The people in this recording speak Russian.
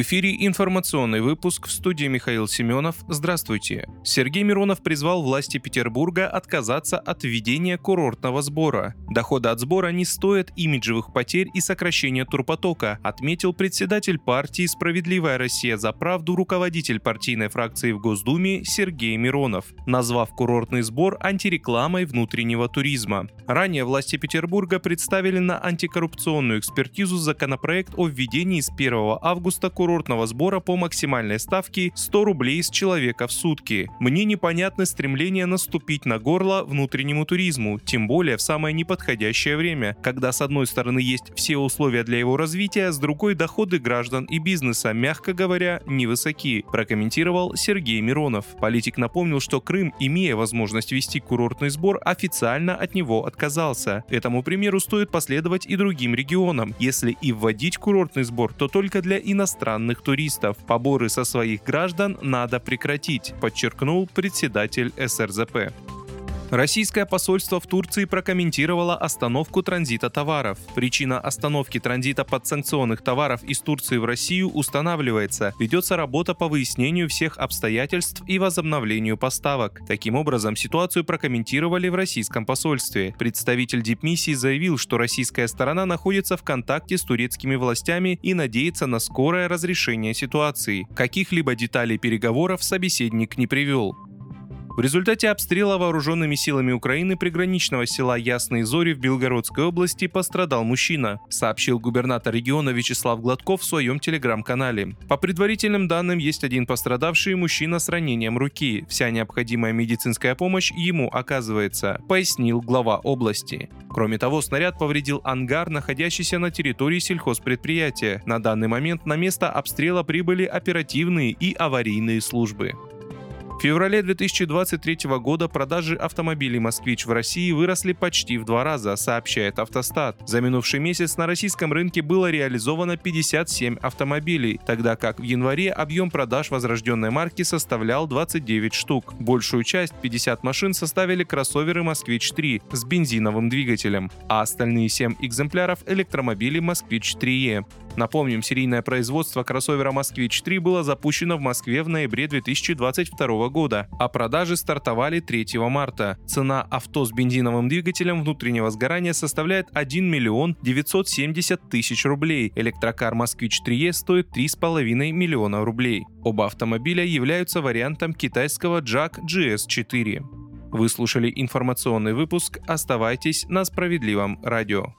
В эфире информационный выпуск в студии Михаил Семенов. Здравствуйте. Сергей Миронов призвал власти Петербурга отказаться от введения курортного сбора. Доходы от сбора не стоят имиджевых потерь и сокращения турпотока, отметил председатель партии «Справедливая Россия за правду» руководитель партийной фракции в Госдуме Сергей Миронов, назвав курортный сбор антирекламой внутреннего туризма. Ранее власти Петербурга представили на антикоррупционную экспертизу законопроект о введении с 1 августа курортного сбора по максимальной ставке 100 рублей с человека в сутки. Мне непонятно стремление наступить на горло внутреннему туризму, тем более в самое неподходящее время, когда с одной стороны есть все условия для его развития, с другой доходы граждан и бизнеса, мягко говоря, невысоки, прокомментировал Сергей Миронов. Политик напомнил, что Крым, имея возможность вести курортный сбор, официально от него отказался. Этому примеру стоит последовать и другим регионам. Если и вводить курортный сбор, то только для иностранных иностранных туристов. Поборы со своих граждан надо прекратить, подчеркнул председатель СРЗП. Российское посольство в Турции прокомментировало остановку транзита товаров. Причина остановки транзита подсанкционных товаров из Турции в Россию устанавливается. Ведется работа по выяснению всех обстоятельств и возобновлению поставок. Таким образом, ситуацию прокомментировали в российском посольстве. Представитель дипмиссии заявил, что российская сторона находится в контакте с турецкими властями и надеется на скорое разрешение ситуации. Каких-либо деталей переговоров собеседник не привел. В результате обстрела вооруженными силами Украины приграничного села Ясные Зори в Белгородской области пострадал мужчина, сообщил губернатор региона Вячеслав Гладков в своем телеграм-канале. По предварительным данным, есть один пострадавший мужчина с ранением руки. Вся необходимая медицинская помощь ему оказывается, пояснил глава области. Кроме того, снаряд повредил ангар, находящийся на территории сельхозпредприятия. На данный момент на место обстрела прибыли оперативные и аварийные службы. В феврале 2023 года продажи автомобилей «Москвич» в России выросли почти в два раза, сообщает Автостат. За минувший месяц на российском рынке было реализовано 57 автомобилей, тогда как в январе объем продаж возрожденной марки составлял 29 штук. Большую часть, 50 машин, составили кроссоверы «Москвич-3» с бензиновым двигателем, а остальные 7 экземпляров – электромобили «Москвич-3Е». Напомним, серийное производство кроссовера «Москвич-3» было запущено в Москве в ноябре 2022 года, а продажи стартовали 3 марта. Цена авто с бензиновым двигателем внутреннего сгорания составляет 1 миллион 970 тысяч рублей. Электрокар «Москвич 3Е» стоит 3,5 миллиона рублей. Оба автомобиля являются вариантом китайского Jack GS4. Вы слушали информационный выпуск. Оставайтесь на справедливом радио.